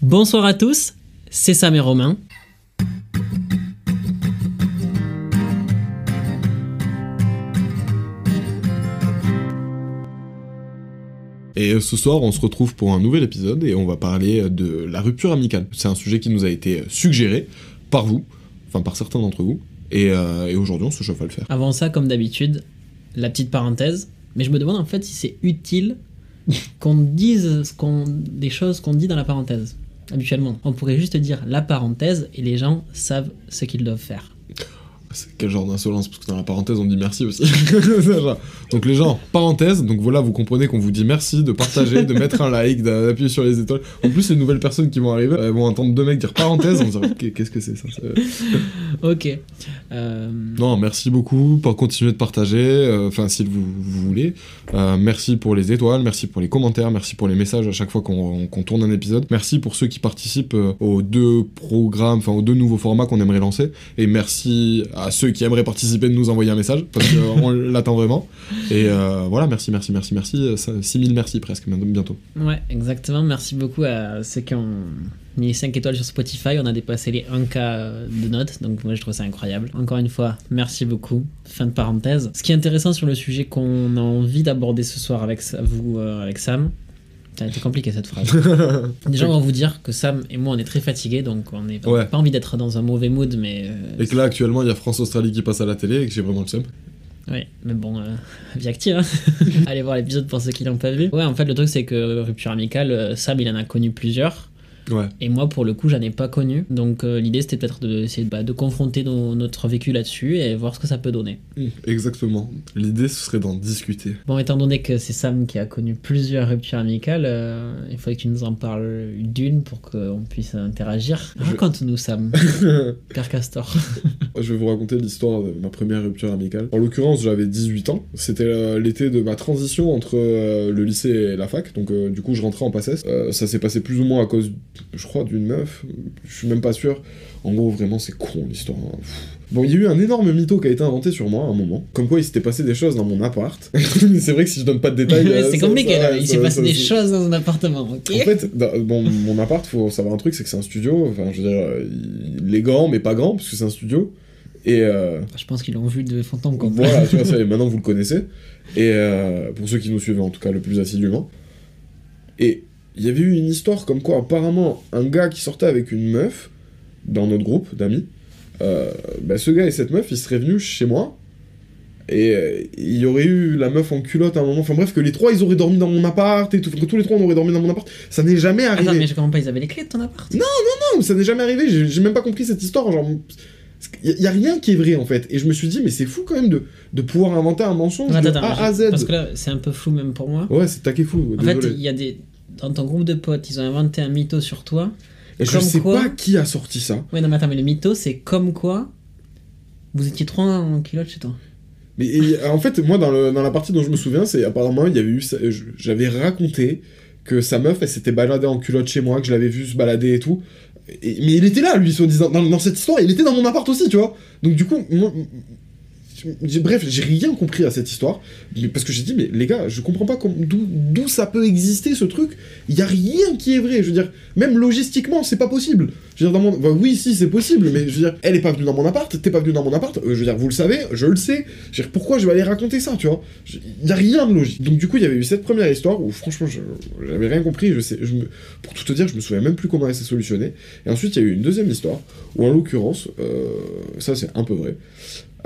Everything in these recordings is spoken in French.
Bonsoir à tous, c'est Sam et Romain. Et euh, ce soir, on se retrouve pour un nouvel épisode et on va parler euh, de la rupture amicale. C'est un sujet qui nous a été suggéré par vous, enfin par certains d'entre vous, et, euh, et aujourd'hui on se chauffe à le faire. Avant ça, comme d'habitude, la petite parenthèse. Mais je me demande en fait si c'est utile qu'on dise ce qu'on, des choses qu'on dit dans la parenthèse. Habituellement, on pourrait juste dire la parenthèse et les gens savent ce qu'ils doivent faire. Quel genre d'insolence Parce que dans la parenthèse, on dit merci aussi. Donc les gens, parenthèse, donc voilà, vous comprenez qu'on vous dit merci de partager, de mettre un like, d'a- d'appuyer sur les étoiles. En plus, les nouvelles personnes qui vont arriver elles vont entendre deux mecs dire parenthèse, on se dire Ok, qu'est-ce que c'est ça Ok. Euh, Non, merci beaucoup pour continuer de partager, euh, enfin si vous, vous voulez. Euh, merci pour les étoiles, merci pour les commentaires, merci pour les messages à chaque fois qu'on tourne un épisode. Merci pour ceux qui participent aux deux programmes, enfin aux deux nouveaux formats qu'on aimerait lancer. Et merci à ceux qui aimeraient participer de nous envoyer un message, parce qu'on l'attend vraiment. Et euh, voilà, merci, merci, merci, merci. 6000 merci presque bientôt. Ouais, exactement. Merci beaucoup à ceux qui ont mis 5 étoiles sur Spotify. On a dépassé les 1K de notes, donc moi je trouve ça incroyable. Encore une fois, merci beaucoup. Fin de parenthèse. Ce qui est intéressant sur le sujet qu'on a envie d'aborder ce soir avec vous, euh, avec Sam. Été compliqué cette phrase. Déjà, on va vous dire que Sam et moi on est très fatigués, donc on n'a Ouais. pas envie d'être dans un mauvais mood, mais. euh, Et que là, actuellement, il y a France-Australie qui passe à la télé et que j'ai vraiment le seum. Ouais, mais bon, euh, vie active. hein. Allez voir l'épisode pour ceux qui l'ont pas vu. Ouais, en fait, le truc, c'est que Rupture Amicale, euh, Sam, il en a connu plusieurs. Ouais. Et moi, pour le coup, j'en ai pas connu. Donc, euh, l'idée, c'était peut-être d'essayer de, bah, de confronter nos- notre vécu là-dessus et voir ce que ça peut donner. Mm, Exactement. L'idée, ce serait d'en discuter. Bon, étant donné que c'est Sam qui a connu plusieurs ruptures amicales, euh, il faudrait que tu nous en parles d'une pour qu'on puisse interagir. Raconte-nous, Sam. Père Castor. Je vais vous raconter l'histoire de ma première rupture amicale. En l'occurrence, j'avais 18 ans. C'était euh, l'été de ma transition entre le lycée et la fac. Donc, euh, du coup, je rentrais en. Euh, ça s'est passé plus ou moins à cause, je crois, d'une meuf. Je suis même pas sûr. En gros, vraiment, c'est con l'histoire. hein. Bon, il y a eu un énorme mytho qui a été inventé sur moi à un moment. Comme quoi, il s'était passé des choses dans mon appart. c'est vrai que si je donne pas de détails. Ouais, euh, c'est compliqué, ça- là. Il s'est passé ça- des ça- choses dans un appartement, ok en fait, dans- bon, mon appart, faut savoir un truc, c'est que c'est un studio. Enfin, je veux dire, euh, il est grand, mais pas grand, parce que c'est un studio. Et euh, Je pense qu'ils l'ont vu de en comble. voilà, tu vois, ça, maintenant vous le connaissez. Et euh, pour ceux qui nous suivent, en tout cas, le plus assidûment. Et il y avait eu une histoire comme quoi, apparemment, un gars qui sortait avec une meuf dans notre groupe d'amis, euh, bah, ce gars et cette meuf, ils seraient venus chez moi. Et euh, il y aurait eu la meuf en culotte à un moment. Enfin bref, que les trois, ils auraient dormi dans mon appart et tout. Que tous les trois, on aurait dormi dans mon appart. Ça n'est jamais arrivé. Attends, mais je comprends pas, ils avaient les clés de ton appart? Non, ça n'est jamais arrivé, j'ai j'ai même pas compris cette histoire. Genre, il y, a rien qui est vrai en fait. Et je me suis dit, mais c'est fou quand même de, de pouvoir inventer un mensonge Attends, de attends, A à Z. Parce que là, c'est un peu flou même pour moi. Ouais, c'est taquet fou, En fait, il y a des. Dans ton groupe de potes, ils ont inventé un mytho sur toi. Et je sais quoi- pas qui a sorti ça. Ouais, non, mais attends, mais le mytho, c'est comme quoi vous étiez trois en culotte chez toi. Mais et, en fait, moi, dans, le- dans la partie dont je me souviens, c'est apparemment, il y avait eu. je- J'avais raconté que sa meuf, elle s'était baladée en culotte chez moi, que je l'avais vu se balader et tout. Et- mais il était là, lui, soi-disant. Dans, dans cette histoire, il était dans mon appart aussi, tu vois. Donc, du coup, moi. Bref, j'ai rien compris à cette histoire. Parce que j'ai dit, mais les gars, je comprends pas d'où ça peut exister ce truc. Il y a rien qui est vrai. Je veux dire, même logistiquement, c'est pas possible. Je veux dire, dans mon. oui, si, c'est possible, mais je veux dire, elle est pas venue dans mon appart, t'es pas venu dans mon appart. euh, je veux dire, vous le savez, je le sais. Je veux dire, pourquoi je vais aller raconter ça, tu vois? Il y a rien de logique. Donc, du coup, il y avait eu cette première histoire où, franchement, j'avais rien compris. Je sais, pour tout te dire, je me souviens même plus comment elle s'est solutionnée. Et ensuite, il y a eu une deuxième histoire où, en l'occurrence, euh, ça c'est un peu vrai.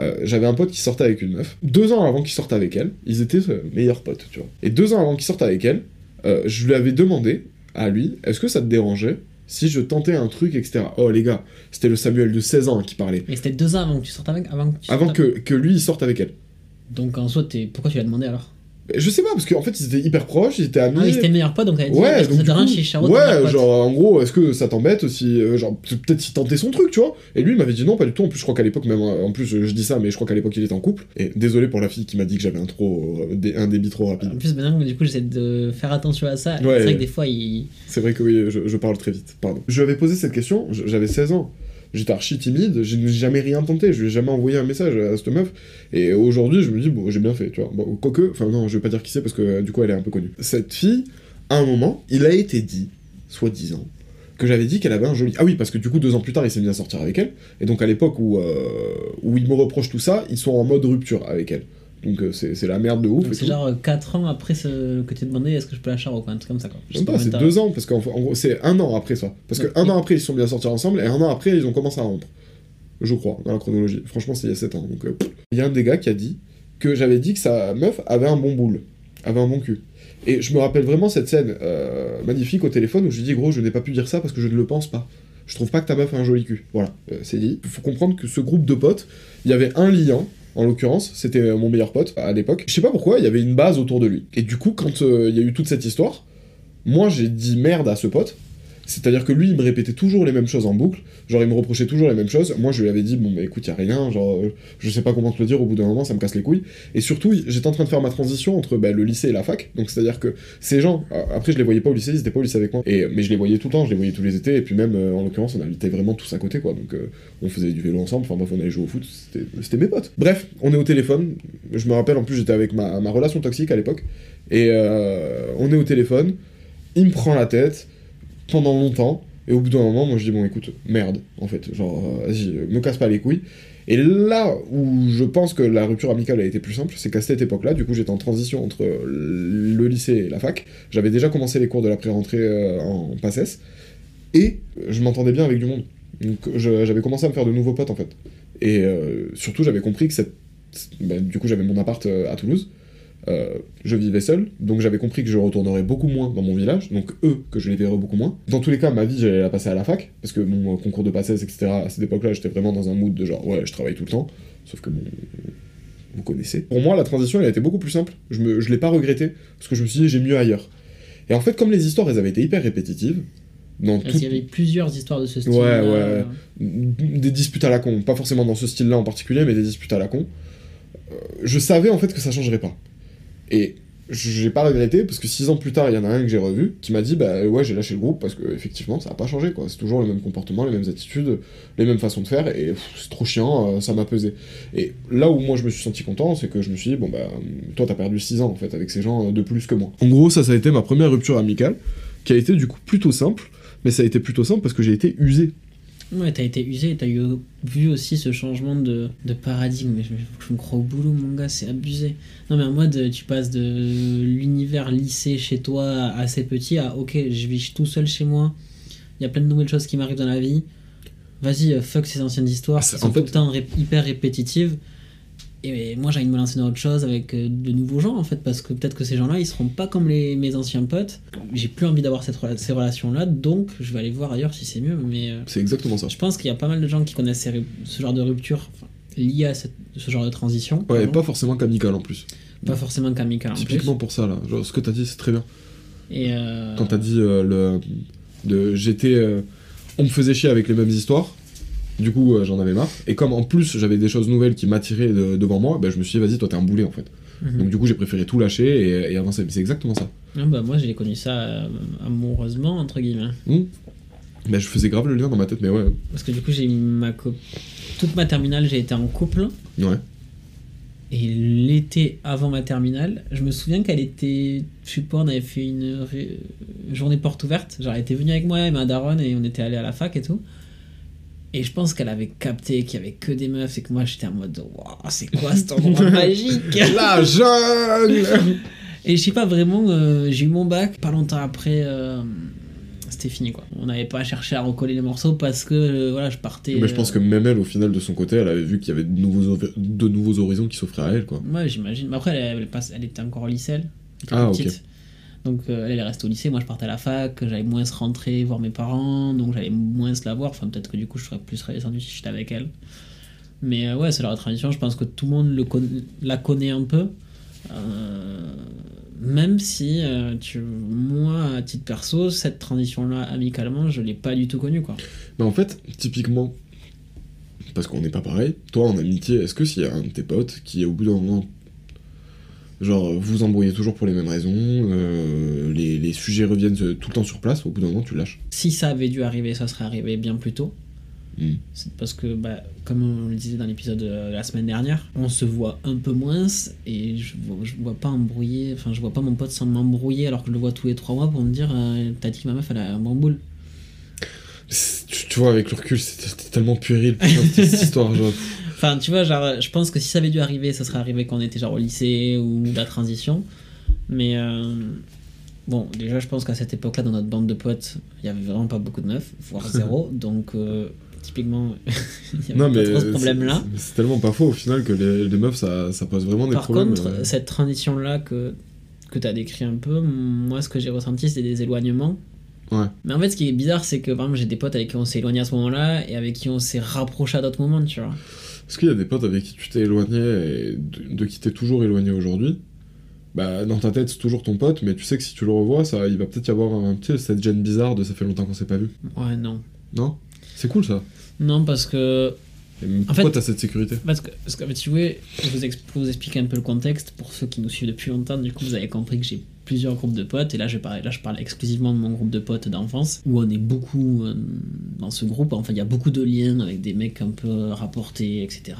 Euh, j'avais un pote qui sortait avec une meuf. Deux ans avant qu'il sorte avec elle, ils étaient euh, meilleurs potes, tu vois. Et deux ans avant qu'il sorte avec elle, euh, je lui avais demandé à lui, est-ce que ça te dérangeait si je tentais un truc, etc. Oh les gars, c'était le Samuel de 16 ans qui parlait. Mais c'était deux ans avant que tu sortes avec Avant que, tu Avant sortes que, que lui il sorte avec elle. Donc en soi, pourquoi tu l'as demandé alors? Je sais pas, parce qu'en fait ils étaient hyper proches, ils étaient amis. Ah oui, c'était meilleur pote, donc a dit Ouais, que donc ça dérange coup- chez Charo Ouais, genre en gros, est-ce que ça t'embête si euh, genre peut-être s'il tentait son truc, tu vois Et lui il m'avait dit non, pas du tout. En plus, je crois qu'à l'époque même euh, en plus je dis ça, mais je crois qu'à l'époque il était en couple. Et désolé pour la fille qui m'a dit que j'avais un trop euh, un débit trop rapide. En plus, maintenant, du coup, j'essaie de faire attention à ça. Ouais. c'est vrai que des fois, il. C'est vrai que oui, je, je parle très vite, pardon. Je lui avais posé cette question, j'avais 16 ans. J'étais archi timide, je n'ai jamais rien tenté, je lui ai jamais envoyé un message à cette meuf. Et aujourd'hui, je me dis, bon, j'ai bien fait, tu vois. Bon, quoique, enfin non, je vais pas dire qui c'est parce que euh, du coup, elle est un peu connue. Cette fille, à un moment, il a été dit, soi-disant, que j'avais dit qu'elle avait un joli. Ah oui, parce que du coup, deux ans plus tard, il s'est mis à sortir avec elle. Et donc, à l'époque où, euh, où il me reproche tout ça, ils sont en mode rupture avec elle. Donc, euh, c'est la merde de ouf. C'est genre 4 ans après ce que tu demandé est-ce que je peux la char ou quoi, un truc comme ça quoi. Je Même pas, c'est t'as- deux ans, parce qu'en en gros, c'est un an après ça. Parce que Ouais. un an après, ils sont bien sortis ensemble, et un an après, ils ont commencé à rompre. Je crois, dans la chronologie. Franchement, c'est il y a 7 ans. Donc, euh, il y a un des gars qui a dit que j'avais dit que sa meuf avait un bon boule, avait un bon cul. Et je me rappelle vraiment cette scène euh, magnifique au téléphone où je lui dis, gros, je n'ai pas pu dire ça parce que je ne le pense pas. Je trouve pas que ta meuf a un joli cul. Voilà, euh, c'est dit. Il faut comprendre que ce groupe de potes, il y avait un liant, en l'occurrence, c'était mon meilleur pote à l'époque. Je sais pas pourquoi, il y avait une base autour de lui. Et du coup, quand euh, il y a eu toute cette histoire, moi j'ai dit merde à ce pote. C'est-à-dire que lui, il me répétait toujours les mêmes choses en boucle. Genre, il me reprochait toujours les mêmes choses. Moi, je lui avais dit, bon, bah écoute, y a rien. Genre, euh, je sais pas comment te le dire, au bout d'un moment, ça me casse les couilles. Et surtout, j'étais en train de faire ma transition entre bah, le lycée et la fac. Donc, c'est-à-dire que ces gens, après, je les voyais pas au lycée, ils étaient pas au lycée avec moi. Et, mais je les voyais tout le temps, je les voyais tous les étés. Et puis, même, euh, en l'occurrence, on habitait vraiment tous à côté, quoi. Donc, euh, on faisait du vélo ensemble. Enfin, bref, on allait jouer au foot. C'était mes potes. Bref, on est au téléphone. Je me rappelle, en plus, j'étais avec ma, relation toxique à l'époque. Et on est au téléphone. Il me prend la tête pendant longtemps. Et au bout d'un moment, moi je dis, bon écoute, merde, en fait, genre, euh, vas-y, euh, me casse pas les couilles. Et là où je pense que la rupture amicale a été plus simple, c'est qu'à cette époque-là, du coup, j'étais en transition entre le lycée et la fac. J'avais déjà commencé les cours de la pré-rentrée euh, en PACES. Et je m'entendais bien avec du monde. Donc j'avais commencé à me faire de nouveaux potes, en fait. Et surtout, j'avais compris que cette... bah, du coup, j'avais mon appart à Toulouse. Euh, je vivais seul, donc j'avais compris que je retournerais beaucoup moins dans mon village, donc eux, que je les verrais beaucoup moins. Dans tous les cas, ma vie, j'allais la passer à la fac, parce que mon euh, concours de passesse, etc., à cette époque-là, j'étais vraiment dans un mood de genre, ouais, je travaille tout le temps, sauf que bon, vous connaissez. Pour moi, la transition, elle a été beaucoup plus simple, je, me, je l'ai pas regretté, parce que je me suis dit, j'ai mieux ailleurs. Et en fait, comme les histoires, elles avaient été hyper répétitives, dans Parce tout, qu'il y avait plusieurs histoires de ce style. Ouais, ouais. des disputes à la con, pas forcément dans ce style-là en particulier, mais des disputes à la con. Euh, je savais en fait que ça changerait pas. Et j'ai pas regretté parce que six ans plus tard, il y en a un que j'ai revu qui m'a dit bah ouais j'ai lâché le groupe parce que effectivement ça a pas changé quoi. C'est toujours le même comportement, les mêmes attitudes, les mêmes façons de faire et c'est trop chiant, euh, ça m'a pesé. Et là où moi je me suis senti content, c'est que je me suis dit bon bah toi t'as perdu six ans en fait avec ces gens euh, de plus que moi. En gros ça ça a été ma première rupture amicale qui a été du coup plutôt simple, mais ça a été plutôt simple parce que j'ai été usé Ouais, t'as été usé, t'as eu, vu aussi ce changement de, de paradigme. Mais je, je me crois au boulot, mon gars, c'est abusé. Non, mais en mode, tu passes de l'univers lycée chez toi assez petit à ok, je vis tout seul chez moi, il y a plein de nouvelles choses qui m'arrivent dans la vie. Vas-y, euh, fuck ces anciennes histoires Ah, qui c'est- sont fait- tout le temps ré- hyper répétitives. Et moi, j'ai envie de me lancer dans autre chose avec euh, de nouveaux gens en fait, parce que peut-être que ces gens-là, ils seront pas comme les, mes anciens potes. J'ai plus envie d'avoir cette ces relations-là, donc je vais aller voir ailleurs si c'est mieux. Mais euh, C'est exactement ça. je pense qu'il y a pas mal de gens qui connaissent ces ce genre de rupture enfin, liée à cette- ce genre de transition. Ouais, pardon. pas forcément qu'amical en plus. Pas forcément qu'amical en plus. Typiquement pour ça là. Genre, ce que t'as dit, c'est très bien. Et euh, Quand t'as dit euh, le. De, j'étais. euh, on me faisait chier avec les mêmes histoires. Du coup, euh, j'en avais marre. Et comme en plus j'avais des choses nouvelles qui m'attiraient de- devant moi, bah, je me suis dit, vas-y, toi t'es un boulet en fait. Mhm. Donc du coup, j'ai préféré tout lâcher et, et avancer. Mais c'est exactement ça. Ah bah, moi, j'ai connu ça euh, amoureusement, entre guillemets. Bah, je faisais grave le lien dans ma tête, mais ouais. Parce que du coup, j'ai eu ma co- toute ma terminale, j'ai été en couple. Ouais. Et l'été avant ma terminale, je me souviens qu'elle était, je sais pas, on avait fait une ré- journée porte ouverte. Genre, elle était venue avec moi et ma daronne et on était allé à la fac et tout. Et je pense qu'elle avait capté qu'il y avait que des meufs et que moi j'étais en mode, waouh, c'est quoi cet endroit magique? La jungle Et je sais pas vraiment, euh, j'ai eu mon bac, pas longtemps après, euh, c'était fini quoi. On n'avait pas cherché à recoller les morceaux parce que euh, voilà, je partais. Mais je pense que même elle, au final, de son côté, elle avait vu qu'il y avait de nouveaux, de nouveaux horizons qui s'offraient à elle, quoi. Ouais, j'imagine. Mais après, elle, elle passe- elle était encore au lycée, elle. Elle était Ah, petite. ok. Donc, euh, elle est restée au lycée. Moi, je partais à la fac. J'allais moins se rentrer voir mes parents. Donc, j'allais moins se la voir. Enfin, peut-être que du coup, je serais plus redescendu si j'étais avec elle. Mais euh, ouais, c'est la transition. Je pense que tout le monde la connaît un peu. Euh, même si, moi, à titre perso, cette transition-là, amicalement, je l'ai pas du tout connue, quoi. Mais en fait, typiquement, parce qu'on n'est pas pareil, toi en amitié, est-ce que s'il y a un de tes potes qui, au bout d'un moment, genre, vous embrouillez toujours pour les mêmes raisons, euh, les, les sujets reviennent euh, tout le temps sur place, au bout d'un moment, tu lâches Si ça avait dû arriver, ça serait arrivé bien plus tôt. Hmm. C'est parce que, bah, comme on le disait dans l'épisode de la semaine dernière, on se voit un peu moins et je vois, je vois pas embrouiller, enfin, je vois pas mon pote sans m'embrouiller alors que je le vois tous les trois mois pour me dire euh, T'as dit que ma meuf elle a un bon boule. C'est- Tu, tu vois, avec le recul, c'est c'est tellement puéril, putain, cette, cette histoire, genre. Enfin, tu vois, genre, je pense que si ça avait dû arriver, ça serait arrivé quand on était genre au lycée ou la transition. Mais euh, bon, déjà, je pense qu'à cette époque-là, dans notre bande de potes, il y avait vraiment pas beaucoup de meufs, voire zéro. donc, euh, typiquement, il y avait Non, pas trop ce problème-là. c'est- tellement pas faux au final que les, les meufs, ça, ça pose vraiment des Par problèmes. contre, euh. cette transition-là que, que tu as décrit un peu, moi, ce que j'ai ressenti, c'est des éloignements. Ouais. Mais en fait, ce qui est bizarre, c'est que par exemple, j'ai des potes avec qui on s'est éloigné à ce moment-là et avec qui on s'est rapproché à d'autres moments, tu vois. Est-ce qu'il y a des potes avec qui tu t'es éloigné et de, de qui t'es toujours éloigné aujourd'hui? Bah, dans ta tête, c'est toujours ton pote, mais tu sais que si tu le revois, ça, il va peut-être y avoir un, sais, cette gêne bizarre de ça fait longtemps qu'on s'est pas vu. Ouais, non. Non? C'est cool ça? Non, parce que Et pourquoi fait- t'as cette sécurité? Parce que, parce que, en fait, si vous voulez, je vous ex- pour vous expliquer un peu le contexte, pour ceux qui nous suivent depuis longtemps, du coup, vous avez compris que j'ai plusieurs groupes de potes, et là je, parle, là, je parle exclusivement de mon groupe de potes d'enfance, où on est beaucoup euh, dans ce groupe, enfin, il y a beaucoup de liens avec des mecs un peu rapportés, etc.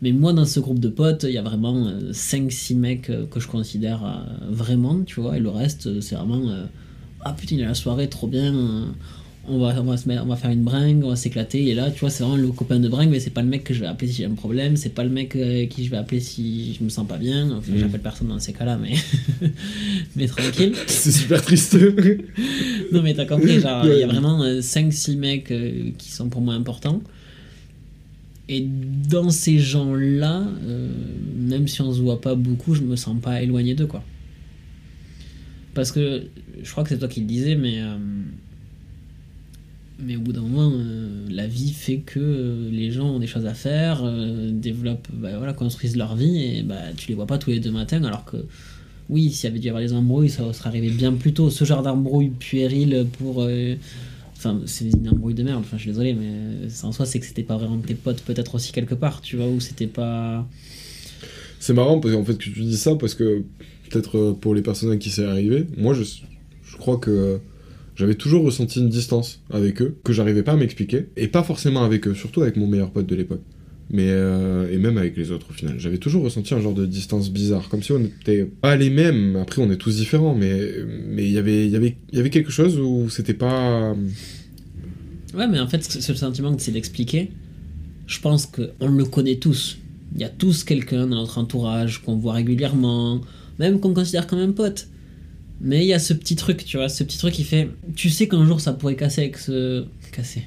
Mais moi, dans ce groupe de potes, il y a vraiment 5-6 mecs euh, que je considère euh, vraiment, tu vois, et le reste, euh, c'est vraiment euh, Ah putain, il y a la soirée, trop bien, euh, on va, on, va se mettre- on va faire une bringue, on va s'éclater, et là, tu vois, c'est vraiment le copain de bringue, mais c'est pas le mec que je vais appeler si j'ai un problème, c'est pas le mec euh, qui je vais appeler si je me sens pas bien, enfin, Mhm. j'appelle personne dans ces cas-là, mais, mais tranquille. C'est super triste. Non, mais t'as compris, genre, il y a vraiment 5-6 mecs euh, qui sont pour moi importants. Et dans ces gens-là, euh, même si on se voit pas beaucoup, je me sens pas éloigné d'eux, quoi. Parce que, je crois que c'est toi qui le disais, mais. euh, mais au bout d'un moment, euh, la vie fait que euh, les gens ont des choses à faire, euh, développent, bah, voilà, construisent leur vie, et bah, tu les vois pas tous les deux matins, alors que oui, s'il y avait dû y avoir des embrouilles, ça serait arrivé bien plus tôt. Ce genre d'embrouille puérile pour. euh, Enfin, c'est une embrouille de merde, enfin, je suis désolé, mais en soi, c'est que c'était pas vraiment tes potes, peut-être aussi quelque part, tu vois, ou c'était pas. c'est marrant parce qu'en fait que tu dis ça parce que peut-être pour les personnes à qui c'est arrivé, moi je, je crois que j'avais toujours ressenti une distance avec eux que j'arrivais pas à m'expliquer et pas forcément avec eux, surtout avec mon meilleur pote de l'époque. Mais euh, et même avec les autres au final, j'avais toujours ressenti un genre de distance bizarre, comme si on n'était pas les mêmes. Après, on est tous différents, mais mais il y avait y avait y avait quelque chose où c'était pas Ouais, mais en fait, ce sentiment que c'est d'expliquer, je pense qu'on le connaît tous. Il y a tous quelqu'un dans notre entourage qu'on voit régulièrement, même qu'on considère comme un pote. Mais il y a ce petit truc, tu vois, ce petit truc qui fait. Tu sais qu'un jour ça pourrait casser avec ce. Casser.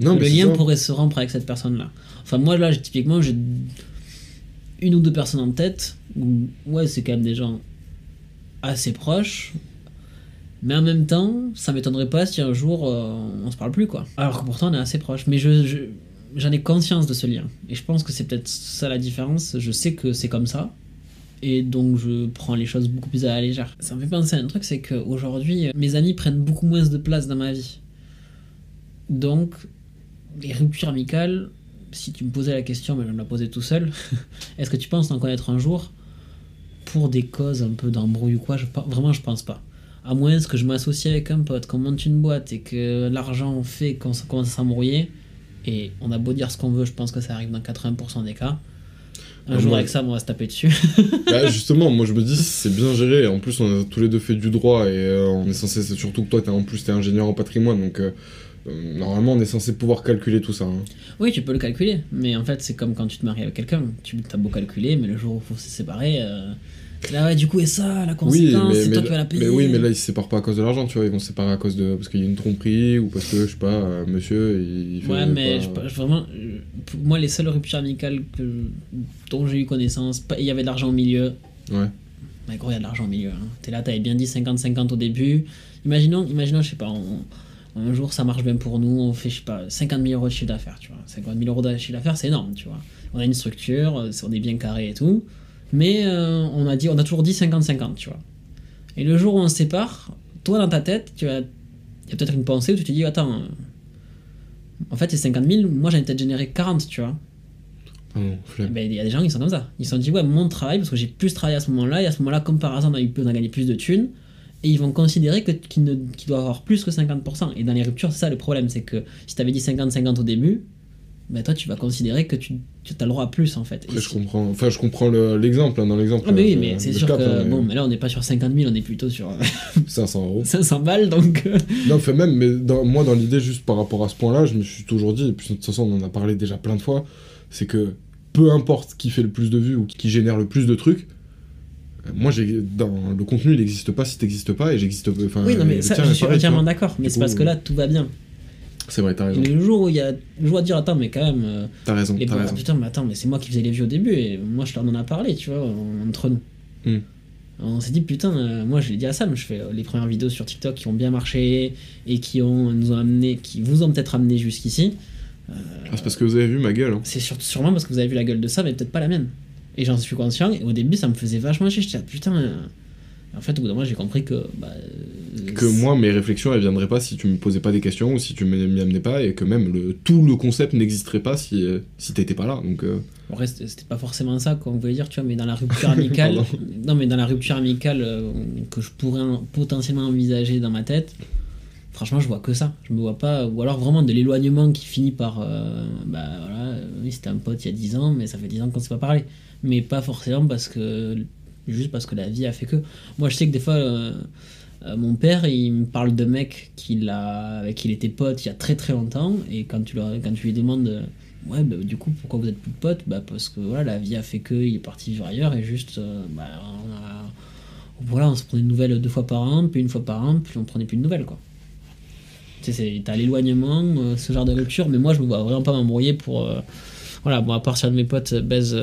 non le lien pourrait se rompre avec cette personne-là. Enfin, moi, là, typiquement, j'ai une ou deux personnes en tête où, ouais, c'est quand même des gens assez proches. Mais en même temps, ça m'étonnerait pas si un jour euh, on se parle plus, quoi. Alors que pourtant, on est assez proches. Mais je, je- j'en ai conscience de ce lien. Et je pense que c'est peut-être ça la différence. Je sais que c'est comme ça. Et donc, je prends les choses beaucoup plus à la légère. Ça me fait penser à un truc, c'est qu'aujourd'hui, mes amis prennent beaucoup moins de place dans ma vie. Donc, les ruptures amicales, si tu me posais la question, mais je me la posais tout seul, est-ce que tu penses en connaître un jour pour des causes un peu d'embrouille ou quoi? Vraiment, je pense pas. À moins que je m'associe avec un pote, qu'on monte une boîte et que l'argent fait qu'on commence à s'embrouiller, et on a beau dire ce qu'on veut, je pense que ça arrive dans 80% des cas. Un jour moi- avec ça, on va se taper dessus. Bah, justement, moi je me dis c'est bien géré. En plus, on a tous les deux fait du droit et euh, on est censé, c'est surtout que toi, t'es en plus t'es ingénieur en patrimoine, donc euh, euh, normalement on est censé pouvoir calculer tout ça. hein. Oui, tu peux le calculer, mais en fait, c'est comme quand tu te maries avec quelqu'un. Tu as beau calculer, mais le jour où il faut se séparer, euh, là, ouais, du coup, et ça, la Oui, conséquence, c'est mais, toi qui vas la payer. mais oui, mais là ils se séparent pas à cause de l'argent, tu vois. Ils vont se séparer à cause de parce qu'il y a une tromperie ou parce que je sais pas, euh, monsieur il, fait Ouais, mais pas- je, pas- je- vraiment, euh, moi, les seules ruptures amicales que, dont j'ai eu connaissance, il y avait de l'argent au milieu. Ouais. Mais gros, il y a de l'argent au milieu. Hein. T'es là, t'avais bien dit 50-50 au début. Imaginons, imaginons, je sais pas, on- un jour ça marche bien pour nous, on fait, je sais pas, 50 000 euros de chiffre d'affaires, tu vois. 50 000 euros de chiffre d'affaires, c'est énorme, tu vois. On a une structure, euh, on est bien carré et tout. Mais euh, on, a dit, on a toujours dit 50-50, tu vois. Et le jour où on se sépare, toi dans ta tête, tu as, il y a peut-être une pensée où tu te dis, attends, euh, en fait, c'est 50 000, moi j'en ai peut-être généré 40, tu vois. Ben, Il y a des gens qui sont comme ça. Ils se sont dit, ouais, mon travail, parce que j'ai plus travaillé à ce moment-là, et à ce moment-là, comme par hasard, on a, eu, on a gagné plus de thunes, et ils vont considérer que- qu'ils ne- qu'ils doivent avoir plus que 50%. Et dans les ruptures, c'est ça le problème, c'est que si tu avais dit 50-50 au début, ben toi, tu vas considérer que tu, tu as le droit à plus, en fait. Après, je comprends, enfin je comprends le- l'exemple hein, dans l'exemple. Ah, mais oui, euh, mais c'est sûr Cap, que, hein, mais bon, mais là, on n'est pas sur 50 000, on est plutôt sur 500 euros. 500 balles, donc... euh, Non, fait même, mais dans- moi, dans l'idée, juste par rapport à ce point-là, je me suis toujours dit, et puis de toute façon, on en a parlé déjà plein de fois, c'est que peu importe qui fait le plus de vues ou qui génère le plus de trucs, euh, moi, j'ai dans le contenu, il n'existe pas si t'existes pas, et j'existe. Enfin, oui, non, mais ça, je suis entièrement d'accord, mais c'est parce que là, tout va bien. C'est vrai, t'as raison. le jour où il y a le jour à dire, attends, mais quand même... euh, T'as raison, Les t'as raison. putain, mais attends, mais c'est moi qui faisais les vues au début et moi je leur en ai parlé, tu vois, en- entre nous. Hmm. On s'est dit, putain, euh, moi je l'ai dit à Sam, je fais euh, les premières vidéos sur TikTok qui ont bien marché et qui ont, nous ont amené, qui vous ont peut-être amené jusqu'ici. Ah, c'est parce que vous avez vu ma gueule. hein. C'est sûrement parce que vous avez vu la gueule de ça, mais peut-être pas la mienne. Et j'en suis conscient, et au début ça me faisait vachement chier, j'étais là, putain. euh. En fait, au bout d'un moment, j'ai compris que. Bah, euh, Que moi, mes réflexions, elles viendraient pas si tu me posais pas des questions ou si tu m'y amenais pas, et que même le, tout le concept n'existerait pas si, euh, si t'étais pas là. Donc, euh, En vrai, c'était pas forcément ça qu'on voulait dire, tu vois, mais dans la rupture amicale, non, mais dans la rupture amicale euh, que je pourrais en- potentiellement envisager dans ma tête, franchement, je vois que ça. Je me vois pas, ou alors vraiment de l'éloignement qui finit par, euh, bah voilà, euh, oui, c'était un pote il y a 10 ans, mais ça fait 10 ans qu'on s'est pas parlé. Mais pas forcément parce que, juste parce que la vie a fait que. Moi, je sais que des fois, euh, euh, mon père, il me parle de mecs qu'il avec qui il était pote il y a très très longtemps, et quand tu, leur, quand tu lui demandes, euh, ouais, bah, du coup, pourquoi vous êtes plus pote Bah, parce que voilà, la vie a fait que, il est parti vivre ailleurs, et juste, bah, on voilà, on se prenait de nouvelles deux fois par an, puis une fois par an, puis on prenait plus de nouvelles, quoi. Tu sais, t'as l'éloignement, ce genre de rupture, mais moi, je me vois vraiment pas m'embrouiller pour. voilà, bon, à part de mes potes baise.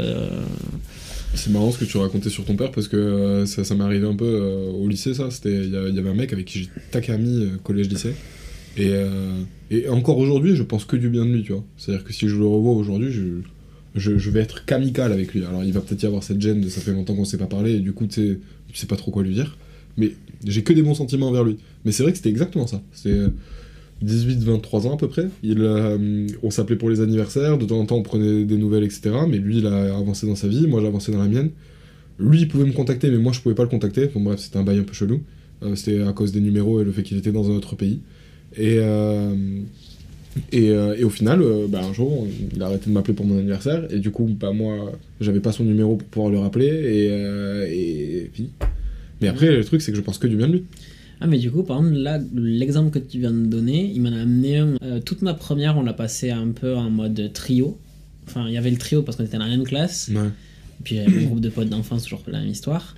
C'est marrant ce que tu racontais sur ton père parce que euh, ça, ça m'est arrivé un peu euh, au lycée ça. Il y, avait un mec avec qui j'ai tac ami euh, collège lycée et, et encore aujourd'hui je pense que du bien de lui tu vois. C'est-à-dire que si je le revois aujourd'hui je, je, vais être qu'amical avec lui. Alors il va peut-être y avoir cette gêne de ça fait longtemps qu'on s'est pas parlé et du coup tu sais pas trop quoi lui dire. Mais j'ai que des bons sentiments envers lui. Mais c'est vrai que c'était exactement ça. Euh, 18-23 ans à peu près. Il, euh, on s'appelait pour les anniversaires, de temps en temps on prenait des nouvelles, etc. Mais lui, il a avancé dans sa vie, moi j'ai avancé dans la mienne. Lui, il pouvait me contacter, mais moi je pouvais pas le contacter. Bon, bref, c'était un bail un peu chelou. Euh, c'était à cause des numéros et le fait qu'il était dans un autre pays. Et, euh, et, et au final, bah, un jour, il a arrêté de m'appeler pour mon anniversaire. Et du coup, bah, moi, j'avais pas son numéro pour pouvoir le rappeler. Et, euh, et puis. Mais après, le truc, c'est que je pense que du bien de lui. Ah, mais du coup, par exemple, là, l'exemple que tu viens de donner, il m'en a amené un. Euh, toute ma première, on l'a passé un peu en mode trio. Enfin, il y avait le trio parce qu'on était dans la même classe. Ouais. Et puis j'avais mon groupe de potes d'enfance, toujours la même histoire.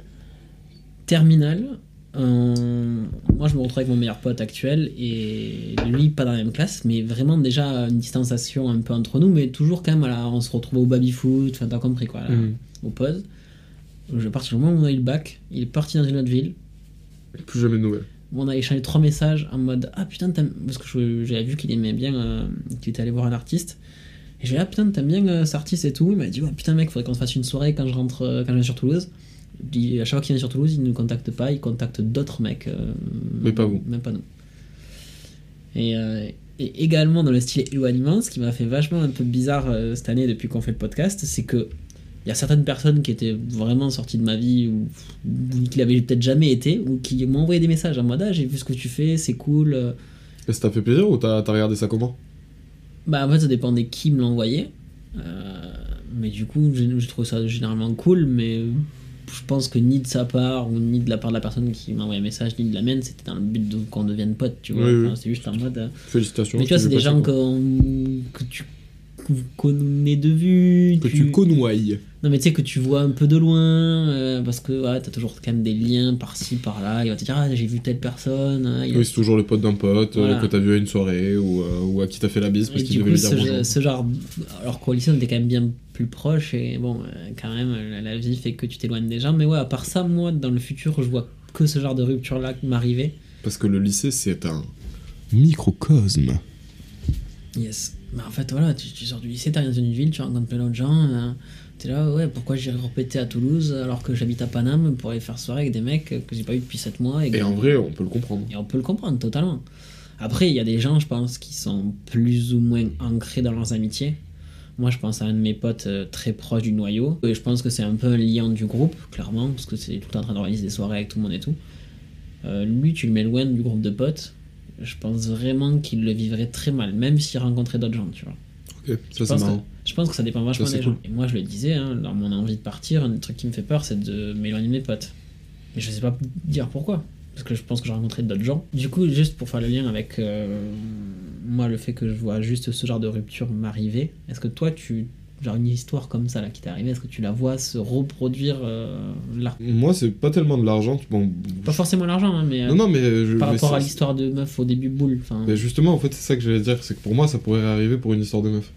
Terminale, euh, moi je me retrouve avec mon meilleur pote actuel et lui pas dans la même classe, mais vraiment déjà une distanciation un peu entre nous, mais toujours quand même, voilà, on se retrouve au baby-foot, enfin t'as compris quoi, là, au pause. Je partir au moment où on a eu le bac, il est parti dans une autre ville. Plus jamais de nouvelles. On a échangé trois messages en mode Ah putain, t'aimes. Parce que j'avais vu qu'il aimait bien, euh, qu'il était allé voir un artiste. Et j'ai dit Ah putain, t'aimes bien euh, cet artiste et tout. Il m'a dit Ouais, putain, mec, faudrait qu'on se fasse une soirée quand je rentre, euh, quand je viens sur Toulouse. Puis à chaque fois qu'il vient sur Toulouse, il ne nous contacte pas, il contacte d'autres mecs. euh, Mais pas vous. Même pas nous. Et, euh, Et également dans le style éloignement, ce qui m'a fait vachement un peu bizarre cette année depuis qu'on fait le podcast, c'est que il y a certaines personnes qui étaient vraiment sorties de ma vie ou, ou qui l'avaient peut-être jamais été ou qui m'ont envoyé des messages en mode ah, j'ai vu ce que tu fais, c'est cool. Et ça t'a fait plaisir ou t'as regardé ça comment? Bah en fait ça dépendait qui me l'envoyait. Euh, mais du coup j'ai j'ai trouvé ça généralement cool, mais je pense que ni de sa part ou ni de la part de la personne qui m'a envoyé un message ni de la mienne, c'était dans le but de- qu'on devienne potes, tu vois. Oui, oui. Enfin, c'est juste en mode. euh, Félicitations. Mais tu vois, je c'est des gens que tu connais de vue. Que tu connoilles. Non, mais tu sais, que tu vois un peu de loin, euh, parce que ouais, t'as toujours quand même des liens par-ci, par-là. Il va te dire, ah, j'ai vu telle personne. ah, il a- Oui, c'est toujours le pote d'un pote euh, Voilà. que t'as vu à une soirée ou, euh, ou à qui t'as fait la bise parce qu'il devait coup, lui dire ce, bonjour. ce genre. Alors qu'au lycée, on était quand même bien plus proches, et bon, euh, quand même, la, la vie fait que tu t'éloignes des gens. Mais ouais, à part ça, moi, dans le futur, je vois que ce genre de rupture-là m'arriver. Parce que le lycée, c'est un microcosme. Yes. Mais en fait, voilà, tu, tu sors du lycée, t'arrives dans une ville, tu rencontres plein d'autres gens. euh, T'es là, ouais, pourquoi j'irais répéter à Toulouse alors que j'habite à Paname pour aller faire soirée avec des mecs que j'ai pas eu depuis 7 mois. Et, que- Et en vrai, on peut le comprendre. et on peut le comprendre totalement. Après, il y a des gens, je pense, qui sont plus ou moins ancrés dans leurs amitiés. Moi, je pense à un de mes potes euh, très proche du noyau. Et je pense que c'est un peu un liant du groupe, clairement, parce que c'est tout le temps en train d'organiser des soirées avec tout le monde et tout. Euh, lui, tu le mets loin du groupe de potes. Je pense vraiment qu'il le vivrait très mal, même s'il rencontrait d'autres gens, tu vois. Ok, ça c'est que, marrant. je pense que ça dépend vachement Ça, des gens. Et moi, je le disais, hein, dans mon envie de partir, un des trucs qui me fait peur, c'est de m'éloigner de mes potes. Mais je sais pas dire pourquoi. Parce que je pense que j'ai rencontré d'autres gens. Du coup, juste pour faire le lien avec euh, moi, le fait que je vois juste ce genre de rupture m'arriver, est-ce que toi, tu. Genre une histoire comme ça là qui t'est arrivée, est-ce que tu la vois se reproduire euh, là Moi, c'est pas tellement de l'argent. Bon, Pas forcément l'argent, hein, mais euh, Non, non, mais je. par mais rapport à l'histoire de meuf au début boule. Enfin, Mais justement, en fait, c'est ça que j'allais dire, c'est que pour moi, ça pourrait arriver pour une histoire de meuf.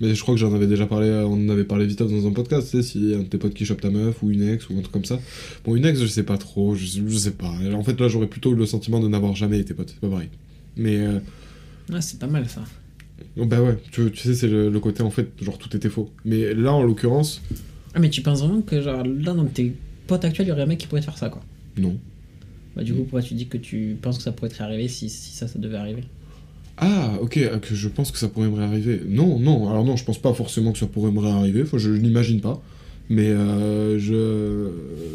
Mais je crois que j'en avais déjà parlé, on en avait parlé vite dans un podcast, tu sais, si un de tes potes qui chope ta meuf, ou une ex, ou un truc comme ça. Bon, une ex, je sais pas trop, je, sais- je sais pas. En fait, là, j'aurais plutôt le sentiment de n'avoir jamais été pote, c'est pas pareil. Mais, euh, ouais, c'est pas mal ça. Oh, bah ouais, tu, tu sais, c'est le, le côté, en fait, genre, tout était faux. Mais là, en l'occurrence, Ah, mais tu penses vraiment que genre là dans tes potes actuels, il y aurait un mec qui pourrait te faire ça quoi? Non. Bah, du coup, pourquoi tu dis que tu penses que ça pourrait te arriver si, si ça, ça devait arriver? Ah, ok, ah, que je pense que ça pourrait me réarriver. Non, non, alors non, je pense pas forcément que ça pourrait me réarriver, enfin, je n'imagine pas. Mais, euh, je...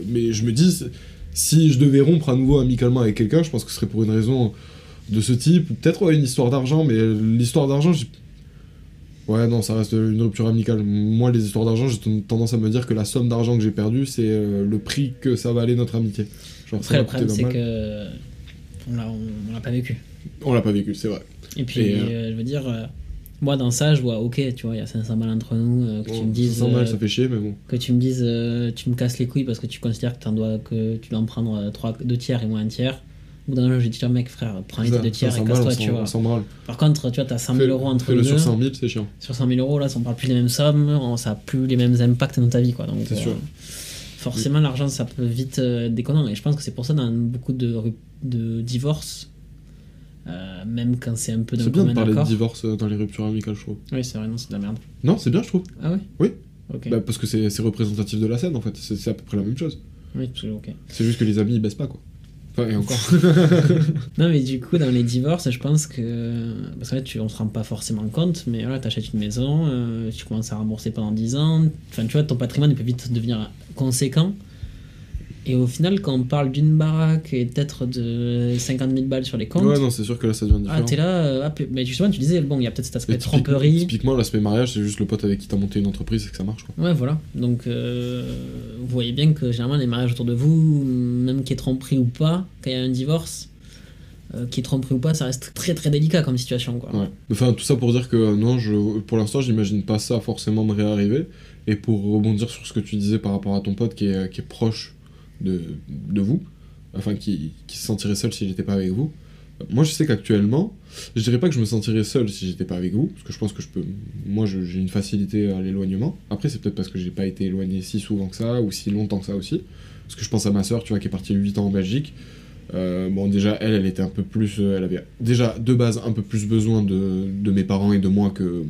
mais je me dis, si je devais rompre à nouveau amicalement avec quelqu'un, je pense que ce serait pour une raison de ce type, ou peut-être ouais, une histoire d'argent, mais l'histoire d'argent, j'ai... Ouais, non, ça reste une rupture amicale. Moi, les histoires d'argent, j'ai ten- tendance à me dire que la somme d'argent que j'ai perdu, c'est euh, le prix que ça valait notre amitié. Genre, Après, le problème, c'est que. On l'a, on, on l'a pas vécu. On l'a pas vécu, c'est vrai. Et puis, Et, euh, euh, je veux dire, euh, moi dans ça, je vois, ok, tu vois, il y a 500 balles entre nous, que, tu Bon, me dises, 500 balles, ça fait chier, mais bon. que tu me dises, tu me casses les couilles parce que tu considères que, dois, que tu dois en prendre euh, trois, deux tiers et moi un tiers. Ou d'un moment, je vais dire, mec, frère, prends les deux tiers et 500 balles, casse-toi, tu vois. Par contre, tu vois, t'as 100 000 euros entre Fais-le nous sur deux. 100 000, c'est chiant. sur 100 000 euros, là, ça on parle plus des mêmes sommes, on- ça a plus les mêmes impacts dans ta vie, quoi. C'est sûr. Forcément, l'argent, ça peut vite euh, être déconnant. Et je pense que c'est pour ça, dans beaucoup de, divorces, euh, même quand c'est un peu d'un C'est bien de parler de divorce euh, dans les ruptures amicales, je trouve. Oui, c'est vrai, non, c'est de la merde. Non, c'est bien, je trouve. Ah ouais? Oui. Ok. Bah, parce que c'est représentatif de la scène, en fait. C'est à peu près la même chose. Oui. C'est juste que les amis, ils baissent pas, quoi. Enfin, et encore. Non, mais du coup, dans les divorces, je pense que. Parce que là, tu, on se rend pas forcément compte, mais voilà, t'achètes une maison, euh, tu commences à rembourser pendant 10 ans. Enfin, tu vois, ton patrimoine peut vite devenir conséquent. Et au final, quand on parle d'une baraque et peut-être de 50 000 balles sur les comptes, ouais, non, c'est sûr que là, ça devient différent. ah, t'es là, euh, ah, mais justement, tu disais, bon, il y a peut-être cet aspect typiquement- tromperie. Typiquement, l'aspect mariage, c'est juste le pote avec qui t'as monté une entreprise et que ça marche, quoi. Ouais, voilà. Donc, euh, vous voyez bien que généralement, les mariages autour de vous, même qui est tromperie ou pas, quand il y a un divorce, euh, qui est tromperie ou pas, ça reste très très délicat comme situation, quoi. Ouais. Enfin, tout ça pour dire que euh, non, je, pour l'instant, j'imagine pas ça forcément me réarriver. Et pour rebondir sur ce que tu disais par rapport à ton pote qui est, qui est proche de, vous, enfin, qui, qui se sentirait seul s'il n'était pas avec vous. Moi, je sais qu'actuellement, je dirais pas que je me sentirais seul si j'étais pas avec vous, parce que je pense que je peux. Moi, j'ai une facilité à l'éloignement. Après, c'est peut-être parce que j'ai pas été éloigné si souvent que ça, ou si longtemps que ça aussi. Parce que je pense à ma soeur, tu vois, qui est partie 8 ans en Belgique. Euh, bon, déjà, elle, elle était un peu plus. euh, Elle avait déjà, de base, un peu plus besoin de, de mes parents et de moi que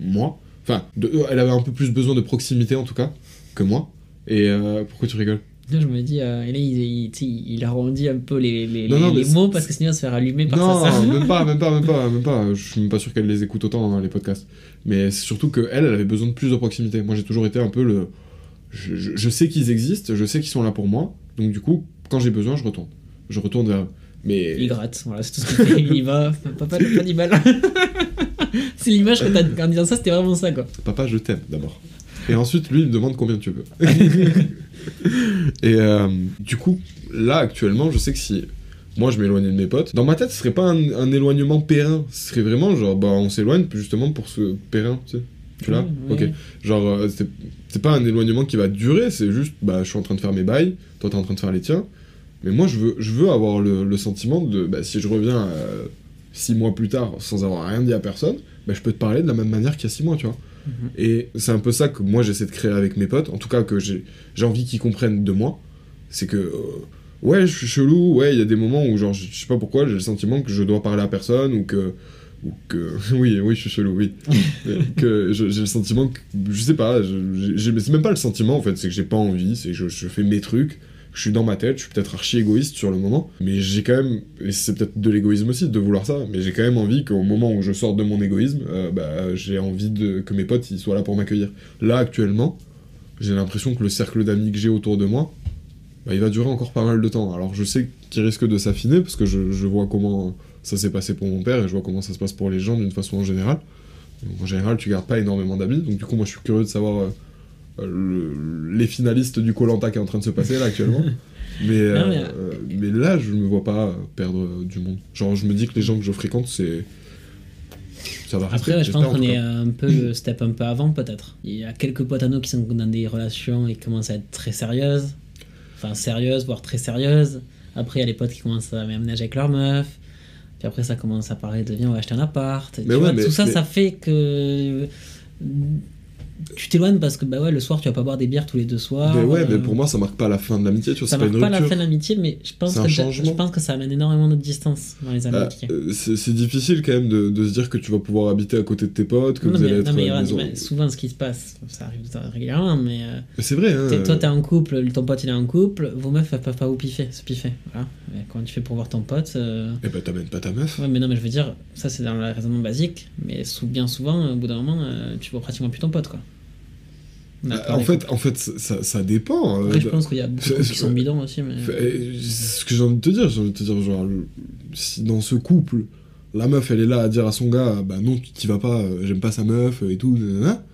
moi. Enfin, de- euh, elle avait un peu plus besoin de proximité, en tout cas, que moi. Et pourquoi tu rigoles? Là, je me dis, euh, et là, il, il, il arrondit un peu les, les, Non, non, les mais mots parce que sinon il va se faire allumer par Non, sa sœur. même pas, même pas, même pas, même pas. Je suis même pas sûr qu'elle les écoute autant dans les podcasts. Mais c'est surtout que elle, elle avait besoin de plus de proximité. Moi, j'ai toujours été un peu le. Je, je- je sais qu'ils existent, je sais qu'ils sont là pour moi. Donc du coup, quand j'ai besoin, je retourne. Je retourne vers. Mais Il gratte, voilà, c'est tout ce qu'il fait. Il y va, papa, le pas du mal. c'est l'image que t'as en disant ça, c'était vraiment ça, quoi. papa, je t'aime d'abord. Et ensuite, lui, il me demande combien tu veux. Et euh, du coup, là, actuellement, je sais que si moi je m'éloignais de mes potes, dans ma tête, ce serait pas un, un éloignement périn. Ce serait vraiment genre, bah, on s'éloigne justement pour ce périn, tu sais. Tu l'as Ok. oui. Genre, euh, c'est c'est pas un éloignement qui va durer, c'est juste, bah, je suis en train de faire mes bails, toi t'es en train de faire les tiens. Mais moi, je veux, je veux avoir le, le sentiment de, bah, si je reviens euh, six mois plus tard sans avoir rien dit à personne, bah, je peux te parler de la même manière qu'il y a six mois, tu vois. Et c'est un peu ça que moi j'essaie de créer avec mes potes, en tout cas que j'ai envie qu'ils comprennent de moi. C'est que, euh, ouais, je suis chelou, ouais, il y a des moments où, genre, je sais pas pourquoi, j'ai le sentiment que je dois parler à personne ou que. Ou que oui, oui, je suis chelou, oui. Que j'ai le sentiment que. Je sais pas, c'est même pas le sentiment en fait, c'est que j'ai pas envie, c'est que je, je fais mes trucs, je suis dans ma tête, je suis peut-être archi égoïste sur le moment, mais j'ai quand même. Et c'est peut-être de l'égoïsme aussi de vouloir ça, mais j'ai quand même envie qu'au moment où je sors de mon égoïsme, euh, bah, j'ai envie de, que mes potes soient là pour m'accueillir. Là, actuellement, j'ai l'impression que le cercle d'amis que j'ai autour de moi, bah, il va durer encore pas mal de temps. Alors je sais qu'il risque de s'affiner parce que je, vois comment ça s'est passé pour mon père et je vois comment ça se passe pour les gens d'une façon en général. En général, tu gardes pas énormément d'amis, donc du coup, moi je suis curieux de savoir euh, le- les finalistes du Colanta qui est en train de se passer là actuellement. mais, Non, mais, euh, euh, mais là, je me vois pas perdre du monde. Genre, je me dis que les gens que je fréquente, c'est. Ça va rester. Après, ouais, je pense qu'on est un peu le step un peu avant, peut-être. Il y a quelques potes à nous qui sont dans des relations et qui commencent à être très sérieuses. Enfin, sérieuses, voire très sérieuses. Après, il y a les potes qui commencent à aménager avec leur meuf. Puis après, ça commence à parler de viens, on va acheter un appart. Tu ouais, vois, mais- tout ça, mais- ça fait que. Tu t'éloignes parce que bah ouais, le soir, tu vas pas boire des bières tous les deux soirs. Mais ouais, euh, mais pour moi, ça marque pas la fin de l'amitié, tu vois, ça pas marque une pas la fin de l'amitié, mais je pense, que, je pense que ça amène énormément de distance dans les Euh, amitiés. euh, c'est difficile quand même de, de se dire que tu vas pouvoir habiter à côté de tes potes, que non, vous mais, allez non, être. mais euh, regarde, maison- mais souvent ce qui se passe, ça arrive régulièrement, mais euh, Mais c'est vrai, hein. t'es- toi euh, t'es en couple, ton pote il est en couple, vos meufs elles peuvent pas vous piffer, se piffer. Voilà. Comment tu fais pour voir ton pote euh, Eh ben, t'amènes pas ta meuf. Ouais, mais non, mais je veux dire, ça c'est dans le raisonnement basique, mais bien souvent, au bout d'un moment, euh, tu vois pratiquement plus ton pote quoi. Peur en fait, en fait, ça, ça dépend. euh, Après, je pense qu'il y a beaucoup qui sont bidons aussi, mais. Euh, c'est ce que j'ai envie de te dire, j'ai envie de te dire, genre, si dans ce couple, la meuf elle est là à dire à son gars, bah non, tu t'y vas pas, euh, j'aime pas sa meuf et tout, nanana,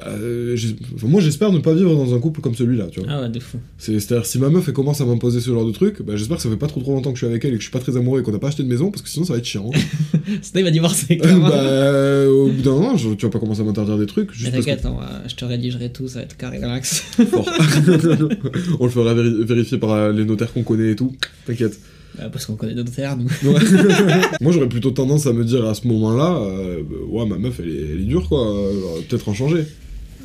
bah, euh, enfin, moi j'espère ne pas vivre dans un couple comme celui-là, tu vois. Ah ouais, de fou. C'est- C'est-à-dire, si ma meuf elle commence à m'imposer ce genre de truc, bah, j'espère que ça fait pas trop trop longtemps que je suis avec elle et que je suis pas très amoureux et qu'on n'a pas acheté de maison parce que sinon ça va être chiant. Sinon il va divorcer, Euh, bah, au bout d'un moment, je- tu vas pas commencer à m'interdire des trucs mais juste parce que t'inquiète, on va- je te rédigerai tout, ça va être carré relax. fort. On le fera véri- vérifier par euh, les notaires qu'on connaît et tout. T'inquiète. Euh, Parce qu'on connaît notre terre, nous. Ouais. Moi, j'aurais plutôt tendance à me dire à ce moment-là, euh, bah, ouais, ma meuf, elle est, elle est dure, quoi. euh, Peut-être en changer.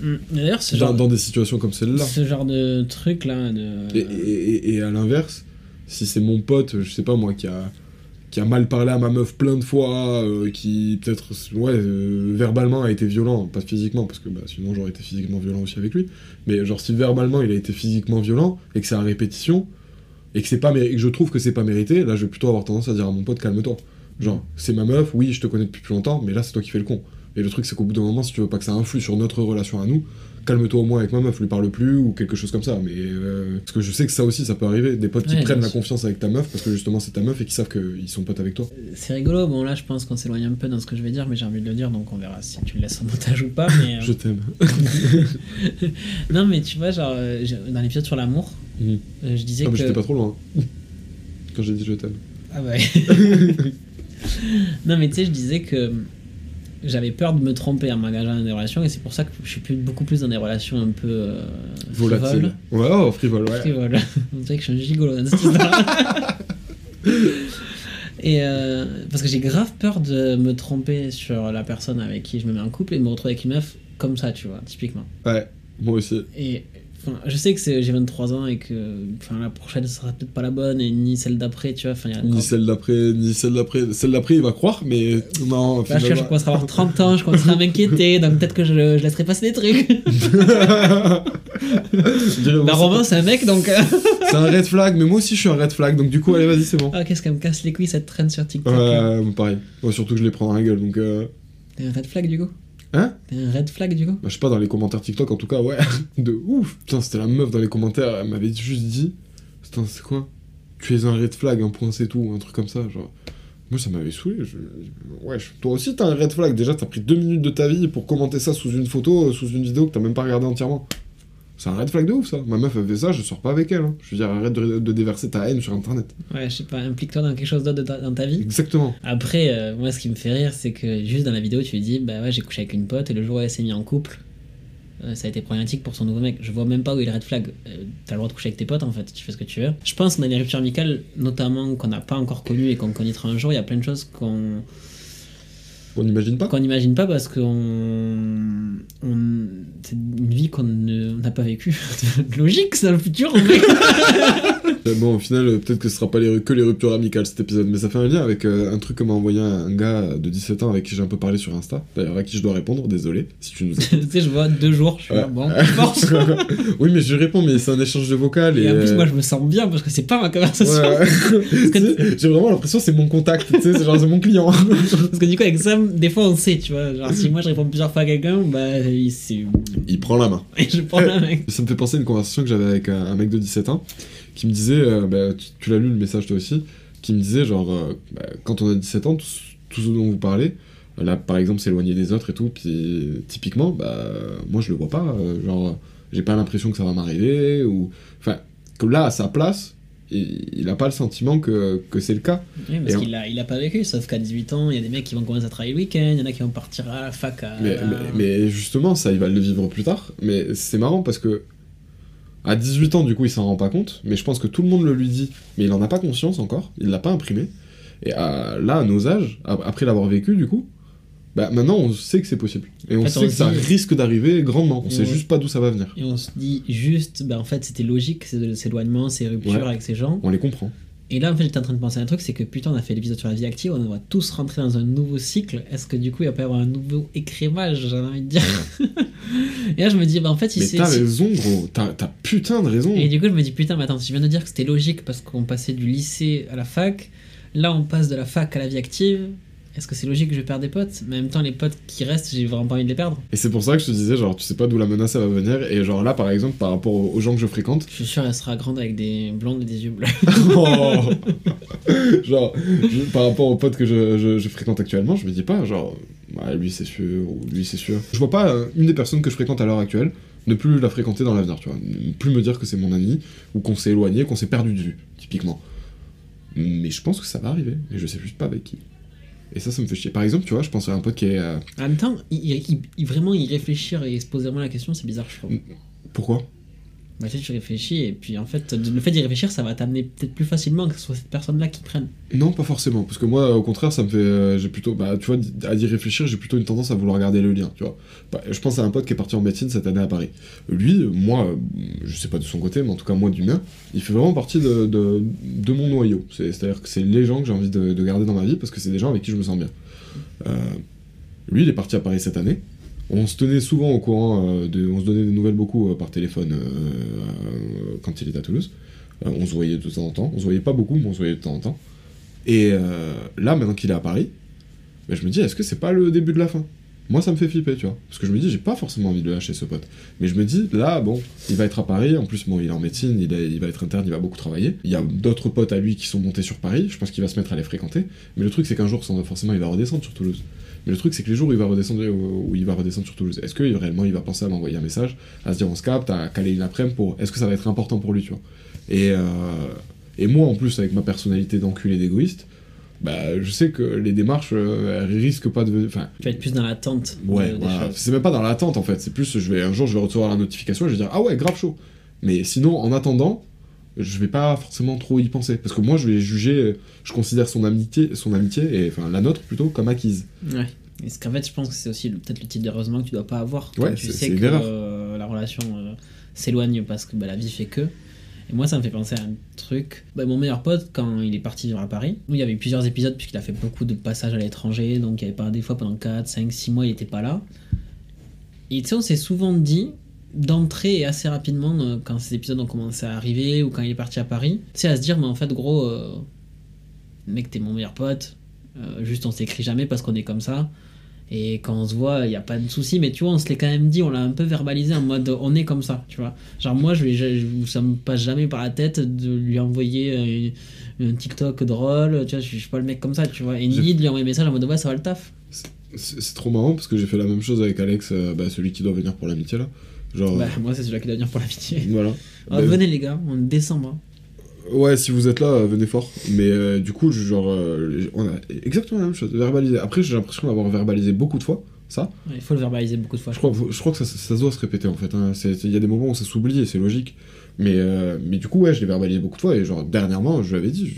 Mm. D'ailleurs, ce Dans, genre, dans des situations comme celle-là. ce genre de truc là, de. Et, et- à l'inverse, si c'est mon pote, je sais pas moi, qui a, qui a mal parlé à ma meuf plein de fois, euh, qui peut-être, ouais, euh, verbalement a été violent, pas physiquement, parce que bah, sinon j'aurais été physiquement violent aussi avec lui, mais genre si verbalement il a été physiquement violent, et que c'est à répétition, et que, c'est pas et que je trouve que c'est pas mérité, là je vais plutôt avoir tendance à dire à mon pote calme-toi. Genre, c'est ma meuf, oui, je te connais depuis plus longtemps, mais là c'est toi qui fais le con. Et le truc c'est qu'au bout d'un moment, si tu veux pas que ça influe sur notre relation à nous, calme-toi au moins avec ma meuf, lui parle plus ou quelque chose comme ça. Mais euh, parce que je sais que ça aussi, ça peut arriver. Des potes qui Ouais, prennent la confiance avec ta meuf parce que justement c'est ta meuf et qui savent qu'ils sont potes avec toi. C'est rigolo, bon là je pense qu'on s'éloigne un peu dans ce que je vais dire, mais j'ai envie de le dire donc on verra si tu le laisses en montage ou pas. Mais, euh, Je t'aime. non mais tu vois, genre euh, dans l'épisode sur l'amour, Mhm. je disais Ah, mais que. j'étais pas trop loin. Quand j'ai dit je t'aime. Ah ouais. non mais tu sais, je disais que j'avais peur de me tromper en m'engageant dans des relations et c'est pour ça que je suis plus, beaucoup plus dans des relations un peu euh, Volatile. frivoles. Ouais, oh, frivole, ouais. Frivole. On dirait que je suis un gigolo dans cette histoire. Et euh, parce que j'ai grave peur de me tromper sur la personne avec qui je me mets en couple et de me retrouver avec une meuf comme ça, tu vois, typiquement. Ouais, moi aussi. Et Enfin, je sais que j'ai 23 ans et que enfin, la prochaine sera peut-être pas la bonne et ni celle d'après, tu vois. Enfin, Ni celle d'après, ni celle d'après. Celle d'après, il va croire, mais non. Là, je, je commencerai à avoir 30 ans, je commencerai à m'inquiéter, donc peut-être que je, je laisserai passer des trucs. Je bah, Romain, c'est un mec, donc. euh, c'est un red flag, mais moi aussi je suis un red flag, donc du coup, allez, vas-y, c'est bon. Ah, qu'est-ce qu'elle me casse les couilles cette traîne sur TikTok. Ouais, pareil. Ouais, surtout que je les prends dans la gueule, donc. Euh... T'es un red flag du coup Hein un red flag du coup Bah, je sais pas, dans les commentaires TikTok, en tout cas, ouais. De ouf. Putain, c'était la meuf dans les commentaires, elle m'avait juste dit. Putain, c'est quoi Tu es un red flag, un point c'est tout, un truc comme ça, genre. Moi, ça m'avait saoulé. Je... Ouais, je- toi aussi, t'as un red flag. Déjà, t'as pris deux minutes de ta vie pour commenter ça sous une photo, euh, sous une vidéo que t'as même pas regardé entièrement. C'est un red flag de ouf, ça. Ma meuf, elle fait ça, je sors pas avec elle. hein. Je veux dire, arrête de, de déverser ta haine sur internet. Ouais, je sais pas, implique-toi dans quelque chose d'autre dans ta vie. Exactement. Après, euh, moi, ce qui me fait rire, c'est que juste dans la vidéo, tu lui dis, bah ouais, j'ai couché avec une pote et le jour où elle s'est mise en couple, euh, ça a été problématique pour son nouveau mec. Je vois même pas où est le red flag. Euh, T'as le droit de coucher avec tes potes, en fait, tu fais ce que tu veux. Je pense que dans les ruptures amicales, notamment qu'on n'a pas encore connues et qu'on connaîtra un jour, il y a plein de choses qu'on On n'imagine pas qu'on n'imagine pas parce qu'on. Une vie qu'on n'a pas vécue. Logique, c'est dans le futur, en fait. Bon, au final, euh, peut-être que ce sera pas les, que les ruptures amicales cet épisode, mais ça fait un lien avec euh, un truc que m'a envoyé un, gars de 17 ans avec qui j'ai un peu parlé sur Insta. D'ailleurs, à qui je dois répondre, désolé si tu nous tu sais, je vois deux jours, je suis là, bon, force. oui, mais je réponds, mais c'est un échange de vocal. Et, Et en plus, euh, moi, je me sens bien parce que c'est pas ma conversation. ouais. J'ai vraiment l'impression que c'est mon contact, tu sais, c'est genre c'est mon client. Parce que du coup, avec Sam, des fois, on sait, tu vois. Genre, si moi je réponds plusieurs fois à quelqu'un, bah, il-. Il prend la main. Et je prends la main. Ça me fait penser à une conversation que j'avais avec un, un mec de 17 ans qui me disait, euh, bah, tu, tu l'as lu le message toi aussi, qui me disait genre, euh, bah, quand on a 17 ans, tout, ce- tout ce dont vous parlez, là par exemple s'éloigner des autres et tout, puis typiquement, bah, moi je le vois pas, euh, genre, j'ai pas l'impression que ça va m'arriver, ou. Enfin, que là à sa place, il, il a pas le sentiment que, que c'est le cas. Oui, parce qu'il a, il a pas vécu, sauf qu'à 18 ans, il y a des mecs qui vont commencer à travailler le week-end, il y en a qui vont partir à la fac à. Mais, mais, mais justement, ça, il va le vivre plus tard. Mais c'est marrant parce que à 18 ans, du coup, il s'en rend pas compte. Mais je pense que tout le monde le lui dit. Mais il en a pas conscience encore. Il l'a pas imprimé. Et à- là, à nos âges, après l'avoir vécu, du coup, bah maintenant, on sait que c'est possible. Et on sait que ça dit- risque d'arriver grandement. On Et sait on- juste pas d'où ça va venir. Et on se dit juste, bah en fait, c'était logique, ces éloignements, ces ruptures Ouais. avec ces gens. On les comprend. Et là, en fait, j'étais en train de penser à un truc, c'est que putain, on a fait l'épisode sur la vie active, on va tous rentrer dans un nouveau cycle. Est-ce que du coup, il va pas y avoir un nouveau écrémage, j'ai envie de dire? Et là, je me dis, bah en fait, si mais t'as raison, gros. T'as putain de raison. Et du coup, je me dis, putain, mais attends, je viens de dire que c'était logique parce qu'on passait du lycée à la fac, là, on passe de la fac à la vie active. Est-ce que c'est logique que je perde des potes? Mais en même temps, les potes qui restent, j'ai vraiment pas envie de les perdre. Et c'est pour ça que je te disais, genre, tu sais pas d'où la menace elle va venir. Et genre là, par exemple, par rapport aux gens que je fréquente, Je suis sûr, elle sera grande avec des blondes et des yeux bleus. Oh. genre, je- par rapport aux potes que je, je- je fréquente actuellement, je me dis pas, genre, ouais, lui c'est sûr, ou lui c'est sûr. Je vois pas euh, une des personnes que je fréquente à l'heure actuelle ne plus la fréquenter dans l'avenir, tu vois. Ne plus me dire que c'est mon ami, ou qu'on s'est éloigné, qu'on s'est perdu de vue, typiquement. Mais je pense que ça va arriver, et je sais juste pas avec qui. Et ça, ça me fait chier. Par exemple, tu vois, je pense à un pote qui est. euh, En même temps, il, il- il- vraiment y réfléchir et se poser vraiment la question, c'est bizarre, je trouve. Pourquoi? Bah, tu sais, tu réfléchis et puis en fait, le fait d'y réfléchir, ça va t'amener peut-être plus facilement que ce soit cette personne-là qui prenne. Non, pas forcément, parce que moi, au contraire, ça me fait. euh, j'ai plutôt. Bah, tu vois, à y réfléchir, j'ai plutôt une tendance à vouloir garder le lien, tu vois. Bah, je pense à un pote qui est parti en médecine cette année à Paris. Lui, moi, euh, je sais pas de son côté, mais en tout cas, moi, du mien, il fait vraiment partie de, de, mon noyau. C'est- C'est-à-dire que c'est les gens que j'ai envie de, de garder dans ma vie parce que c'est des gens avec qui je me sens bien. Euh, lui, il est parti à Paris cette année. On se tenait souvent au courant, euh, de, on se donnait des nouvelles beaucoup euh, par téléphone euh, quand il était à Toulouse. On se voyait de temps en temps. On se voyait pas beaucoup, mais on se voyait de temps en temps. Et là, maintenant qu'il est à Paris, ben, je me dis, est-ce que c'est pas le début de la fin? Moi, ça me fait flipper, tu vois. Parce que je me dis, j'ai pas forcément envie de lâcher, ce pote. Mais je me dis, là, bon, il va être à Paris. En plus, bon, il est en médecine, il, il va être interne, il va beaucoup travailler. Il y a d'autres potes à lui qui sont montés sur Paris. Je pense qu'il va se mettre à les fréquenter. Mais le truc, c'est qu'un jour, forcément, il va redescendre sur Toulouse. Mais le truc, c'est que les jours où il va redescendre, où il va redescendre sur Toulouse, est-ce que réellement il va penser à m'envoyer un message, à se dire on se capte, à caler une après-midi pour. Est-ce que ça va être important pour lui, tu vois? Et, euh, et moi, en plus, avec ma personnalité d'enculé d'égoïste, bah, je sais que les démarches, euh, elles risquent pas de. Enfin, Tu vas être plus dans l'attente. Ouais, voilà. choses. C'est même pas dans l'attente en fait. C'est plus, je vais un jour, je vais recevoir la notification et je vais dire ah ouais, grave chaud. Mais sinon, en attendant, je vais pas forcément trop y penser parce que moi, je vais juger, je considère son amitié, son amitié et enfin la nôtre plutôt comme acquise. Ouais. Et ce qu'en fait, je pense que c'est aussi peut-être le type d'heureusement que tu dois pas avoir. Quand Ouais, tu sais que euh, la relation euh, s'éloigne parce que bah, la vie fait que. Et moi, ça me fait penser à un truc. Bah, mon meilleur pote, quand il est parti vivre à Paris, nous, il y avait eu plusieurs épisodes puisqu'il a fait beaucoup de passages à l'étranger, donc il y avait pas des fois pendant 4, 5, 6 mois, il était pas là. Et tu sais, on s'est souvent dit, d'entrer et assez rapidement, euh, quand ces épisodes ont commencé à arriver ou quand il est parti à Paris, c'est à se dire, mais en fait, gros, euh, mec, t'es mon meilleur pote, euh, juste on s'écrit jamais parce qu'on est comme ça. Et quand on se voit, il n'y a pas de souci, mais tu vois, on se l'est quand même dit, on l'a un peu verbalisé en mode on est comme ça, tu vois. Genre, moi, je, je, je- ça me passe jamais par la tête de lui envoyer un, un TikTok drôle, tu vois, je, je suis pas le mec comme ça, tu vois. Et ni de lui envoyer un message en mode ouais, ça va le taf. C'est c'est trop marrant parce que j'ai fait la même chose avec Alex, euh, bah, celui qui doit venir pour l'amitié là. Genre. Bah, moi, c'est celui-là qui doit venir pour l'amitié. Voilà. Ah, Bah, venez, les gars, en décembre. Ouais, si vous êtes là, euh, venez fort. Mais euh, du coup, genre, euh, on a exactement la même chose, verbalisé. Après, j'ai l'impression d'avoir verbalisé beaucoup de fois, ça. Ouais, Il faut le verbaliser beaucoup de fois. Je crois, je crois que ça, ça, doit se répéter en fait. hein. Il y a des moments où ça s'oublie et c'est logique. Mais, euh, mais du coup, ouais, je l'ai verbalisé beaucoup de fois. Et genre, dernièrement, je lui avais dit.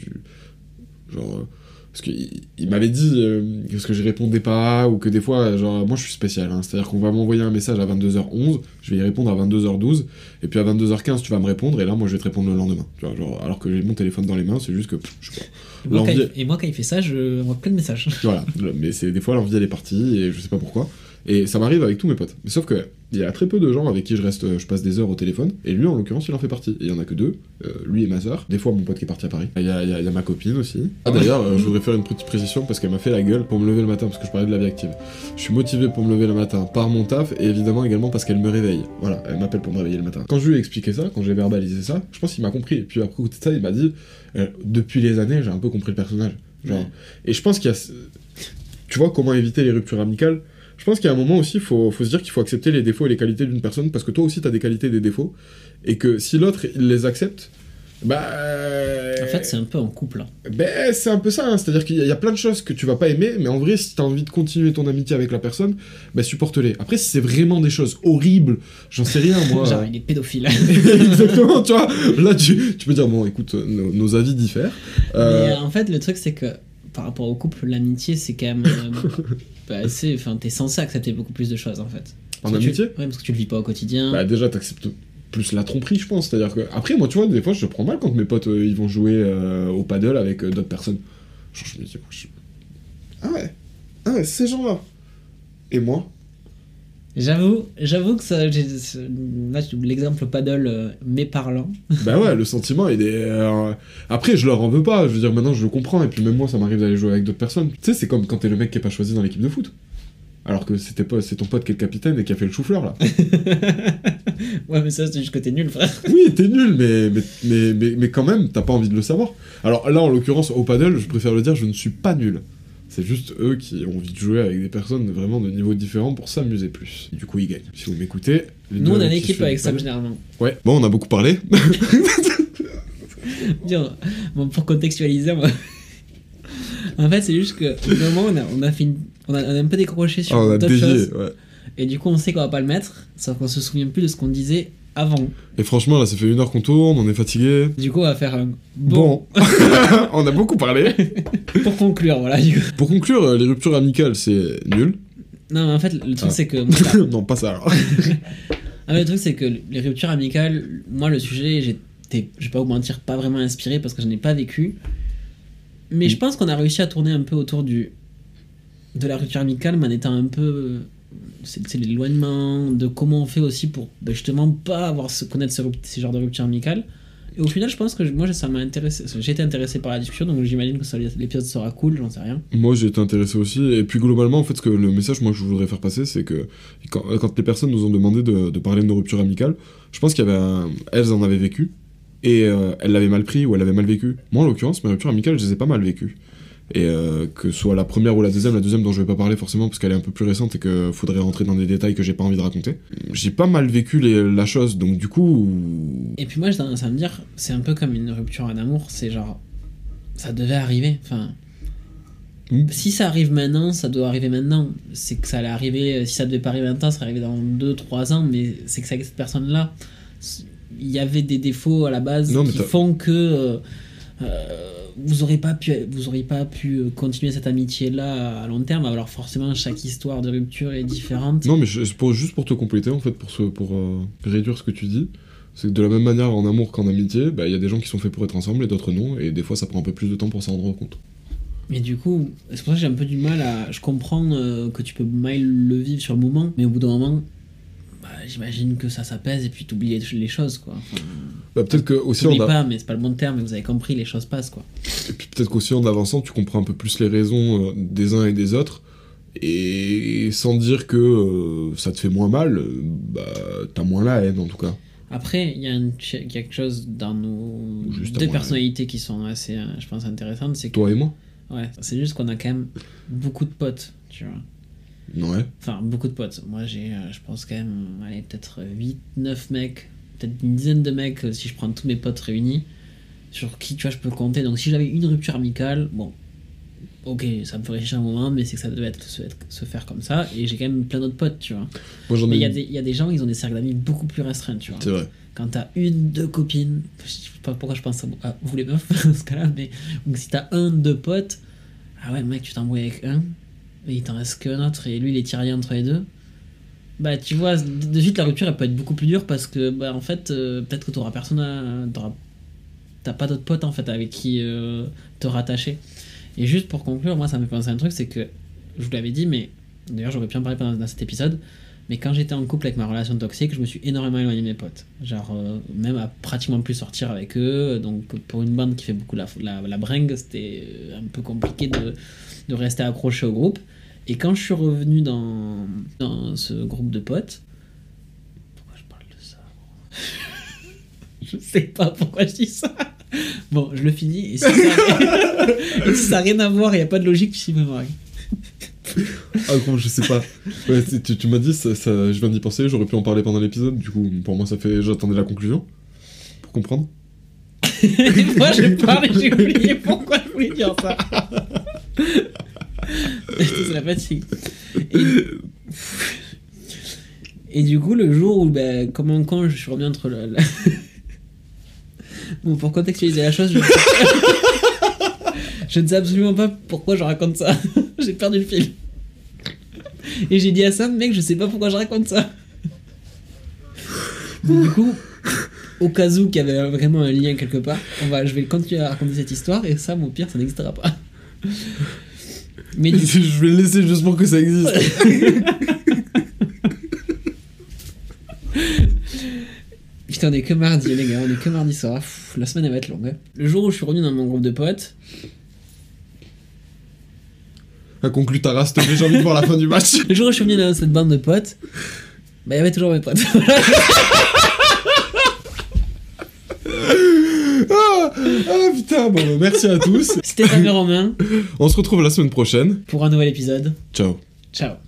je- genre. Parce qu'il il m'avait dit euh, que ce que je répondais pas, ou que des fois, genre, moi je suis spécial. hein. C'est-à-dire qu'on va m'envoyer un message à 22h11, je vais y répondre à 22h12, et puis à 22h15, tu vas me répondre, et là, moi je vais te répondre le lendemain. Tu vois, genre, alors que j'ai mon téléphone dans les mains, c'est juste que. pff, je sais pas. Et moi, quand il, et moi, quand il fait ça, je envoie plein de messages. voilà, mais c'est des fois l'envie elle est partie et je sais pas pourquoi. Et ça m'arrive avec tous mes potes. Mais sauf que il y a très peu de gens avec qui je reste, je passe des heures au téléphone. Et lui en l'occurrence il en fait partie. Et il y en a que deux, euh, lui et ma soeur. Des fois mon pote qui est parti à Paris. Il y a, il y a- il y a ma copine aussi. Ah d'ailleurs euh, je voudrais faire une petite précision parce qu'elle m'a fait la gueule pour me lever le matin parce que je parlais de la vie active. Je suis motivé pour me lever le matin par mon taf et évidemment également parce qu'elle me réveille. Voilà, elle m'appelle pour me réveiller le matin. Quand je lui ai expliqué ça, quand j'ai verbalisé ça, je pense qu'il m'a compris. Et puis après côté de ça il m'a dit euh, depuis les années j'ai un peu compris le personnage. Genre, Ouais. et je pense qu'il y a. Tu vois, comment éviter les ruptures amicales? Je pense qu'il y a un moment aussi, il faut, faut se dire qu'il faut accepter les défauts et les qualités d'une personne, parce que toi aussi, tu as des qualités et des défauts. Et que si l'autre, il les accepte, bah. En fait, c'est un peu en couple. hein. Ben, c'est un peu ça, hein. c'est-à-dire qu'il y, a- il y a plein de choses que tu vas pas aimer, mais en vrai, si t'as envie de continuer ton amitié avec la personne, ben supporte-les. Après, si c'est vraiment des choses horribles, j'en sais rien, moi. Genre, il est pédophile. Exactement, tu vois. Là, tu, tu peux dire, bon, écoute, euh, nos, nos avis diffèrent. Euh, Mais euh, en fait, le truc, c'est que par rapport au couple, l'amitié, c'est quand même. euh, bah, c'est- Enfin, t'es censé accepter beaucoup plus de choses, en fait. En Parce que tu- amitié? Ouais, parce que tu le vis pas au quotidien. Bah déjà t'acceptes plus la tromperie je pense, c'est-à-dire que après moi tu vois des fois je prends mal quand mes potes euh, ils vont jouer euh, au paddle avec euh, d'autres personnes. Genre je me dis je- ah ouais ah ouais ces gens-là et moi? J'avoue, j'avoue que ça, là, l'exemple paddle euh, parlant. bah ouais le sentiment il est euh, après je leur en veux pas je veux dire maintenant je le comprends et puis même moi ça m'arrive d'aller jouer avec d'autres personnes tu sais c'est comme quand t'es le mec qui est pas choisi dans l'équipe de foot alors que c'était pas c'est ton pote qui est le capitaine et qui a fait le chou-fleur là ouais, mais ça, c'est juste que t'es nul, frère. Oui, t'es nul, mais, mais, mais, mais, mais quand même, t'as pas envie de le savoir. Alors là, en l'occurrence, au paddle, je préfère le dire, je ne suis pas nul. C'est juste eux qui ont envie de jouer avec des personnes vraiment de niveau différent pour s'amuser plus. Et du coup, ils gagnent. Si vous m'écoutez. Nous, on a une qui équipe avec paddle- généralement. Ouais, bon, on a beaucoup parlé. Bon, pour contextualiser, moi. en fait, c'est juste que, au moment, on a, on a fait une- on a, on a un peu décroché sur Ah, on a dévié, choses. ouais. Et du coup, on sait qu'on va pas le mettre, sauf qu'on se souvient plus de ce qu'on disait avant. Et franchement, là, ça fait une heure qu'on tourne, on est fatigué. Du coup, on va faire un bon, Bon, on a beaucoup parlé. pour conclure, voilà. Du coup. Pour conclure, euh, les ruptures amicales, c'est nul. Non, mais en fait, le truc, Ah. c'est que. moi, non, pas ça alors. Ah, mais le truc, c'est que les ruptures amicales, moi, le sujet, j'étais, je vais pas vous mentir, pas vraiment inspiré parce que je n'ai pas vécu. Mais je pense qu'on a réussi à tourner un peu autour du de la rupture amicale, mais en étant un peu. C'est l'éloignement, de comment on fait aussi pour ben, justement pas avoir ce, connaître ce, ces genres de rupture amicale. Et au final, je pense que moi, ça m'a intéressé. Été intéressé par la discussion, donc j'imagine que l'épisode sera cool, j'en sais rien. Moi, j'ai été intéressé aussi. Et puis, globalement, en fait, ce que le message moi, que je voudrais faire passer, c'est que quand, les personnes nous ont demandé de, parler de nos ruptures amicales, je pense qu'il y avait un... Elles en avaient vécu. Et euh, elles l'avaient mal pris ou elles l'avaient mal vécu. Moi, en l'occurrence, mes ruptures amicales, je les ai pas mal vécues. Et euh, que ce soit la première ou la deuxième, la deuxième dont je vais pas parler forcément parce qu'elle est un peu plus récente et que faudrait rentrer dans des détails que j'ai pas envie de raconter. J'ai pas mal vécu les- la chose, donc du coup. Et puis moi, j'ai tendance à me dire, c'est un peu comme une rupture en amour, c'est genre, ça devait arriver. Enfin, Mm. si ça arrive maintenant, ça doit arriver maintenant. C'est que ça allait arriver, euh, si ça devait pas arriver maintenant, ça serait arrivé dans 2-3 ans, mais c'est que c'est avec cette personne-là. Il y avait des défauts à la base Non, qui font que. euh, euh, vous aurez pas pu, vous auriez pas pu euh, continuer cette amitié-là à long terme. Alors forcément, chaque histoire de rupture est différente. Non, mais je- juste pour te compléter, en fait, pour, ce, pour euh, réduire ce que tu dis, c'est que de la même manière en amour qu'en amitié, bah, il y a des gens qui sont faits pour être ensemble et d'autres non, et des fois ça prend un peu plus de temps pour s'en rendre compte. Mais du coup, c'est pour ça que j'ai un peu du mal à. Je comprends euh, que tu peux mal le vivre sur le moment, mais au bout d'un moment, j'imagine que ça s'apaise et puis t'oublies les, les choses, quoi. Enfin, Bah, peut-être que aussi en, a- pas, mais c'est pas le bon terme, mais vous avez compris, les choses passent, quoi. et puis peut-être qu'aussi en avançant, tu comprends un peu plus les raisons euh, des uns et des autres, et sans dire que euh, ça te fait moins mal, bah t'as moins la haine en tout cas. Après, il y a quelque chose dans nos Juste deux personnalités qui sont assez, euh, je pense, intéressantes, c'est que. Toi et moi Ouais, c'est juste qu'on a quand même beaucoup de potes, tu vois. Ouais. Enfin, beaucoup de potes. Moi, j'ai, euh, je pense, quand même, allez, peut-être 8, 9 mecs, peut-être une dizaine de mecs euh, si je prends tous mes potes réunis, sur qui, tu vois, je peux compter. Donc, si j'avais une rupture amicale, bon, ok, ça me ferait chier un moment, mais c'est que ça devait être, se, être- se faire comme ça. Et j'ai quand même plein d'autres potes, tu vois. Moi j'en Mais ai il y, a des- y a des gens, ils ont des cercles d'amis beaucoup plus restreints, tu vois. C'est vrai. Quand t'as une, deux copines, je sais pas pourquoi je pense à, à vous les meufs dans ce cas-là, mais donc si t'as un, deux potes, ah ouais, mec, tu t'embrouilles avec un, il t'en reste qu'un autre, et lui il est tiraillé entre les deux. Bah, tu vois, de suite la rupture elle peut être beaucoup plus dure parce que, bah, en fait, euh, peut-être que t'auras personne à. T'as pas d'autres potes en fait avec qui euh, te rattacher. Et juste pour conclure, moi ça me fait penser à un truc, c'est que je vous l'avais dit, mais d'ailleurs j'aurais pu en parler pendant cet épisode. Mais quand j'étais en couple avec ma relation toxique, je me suis énormément éloigné de mes potes. Genre, euh, même à pratiquement plus sortir avec eux. Donc, pour une bande qui fait beaucoup la, la, la bringue, c'était un peu compliqué de, de rester accroché au groupe. Et quand je suis revenu dans, dans ce groupe de potes. Pourquoi je parle de ça? Je sais pas pourquoi je dis ça. Bon, je le finis. Et si ça n'a rien à voir, il n'y a pas de logique, tu me marie. Ah gros, je sais pas. Ouais, tu tu- tu m'as dit, ça, ça- je viens d'y penser, j'aurais pu en parler pendant l'épisode, du coup pour moi ça fait... J'attendais la conclusion. Pour comprendre. Moi, je parle et j'ai oublié pourquoi je voulais dire ça. C'est la fatigue. Et... du coup, le jour où, ben, comme un con, je suis revenu entre le. la- Bon, pour contextualiser la chose, je... je ne sais absolument pas pourquoi je raconte ça. j'ai perdu le fil. Et j'ai dit à Sam, mec, je sais pas pourquoi je raconte ça. Donc, du coup, au cas où qu'il y avait vraiment un lien quelque part, on va, je vais continuer à raconter cette histoire et Sam, au pire, ça n'existera pas. Mais du je vais le laisser juste pour que ça existe. Putain, on est que mardi, les gars, on est que mardi soir. Pff, la semaine elle va être longue. hein. Le jour où je suis revenu dans mon groupe de potes, A conclu ta race, j'ai envie de voir la fin du match. le jour où je suis revenu dans cette bande de potes, bah il y avait toujours mes potes. Ah, putain, bon, bah, merci à tous. C'était Romain On se retrouve la semaine prochaine. pour un nouvel épisode. Ciao. Ciao.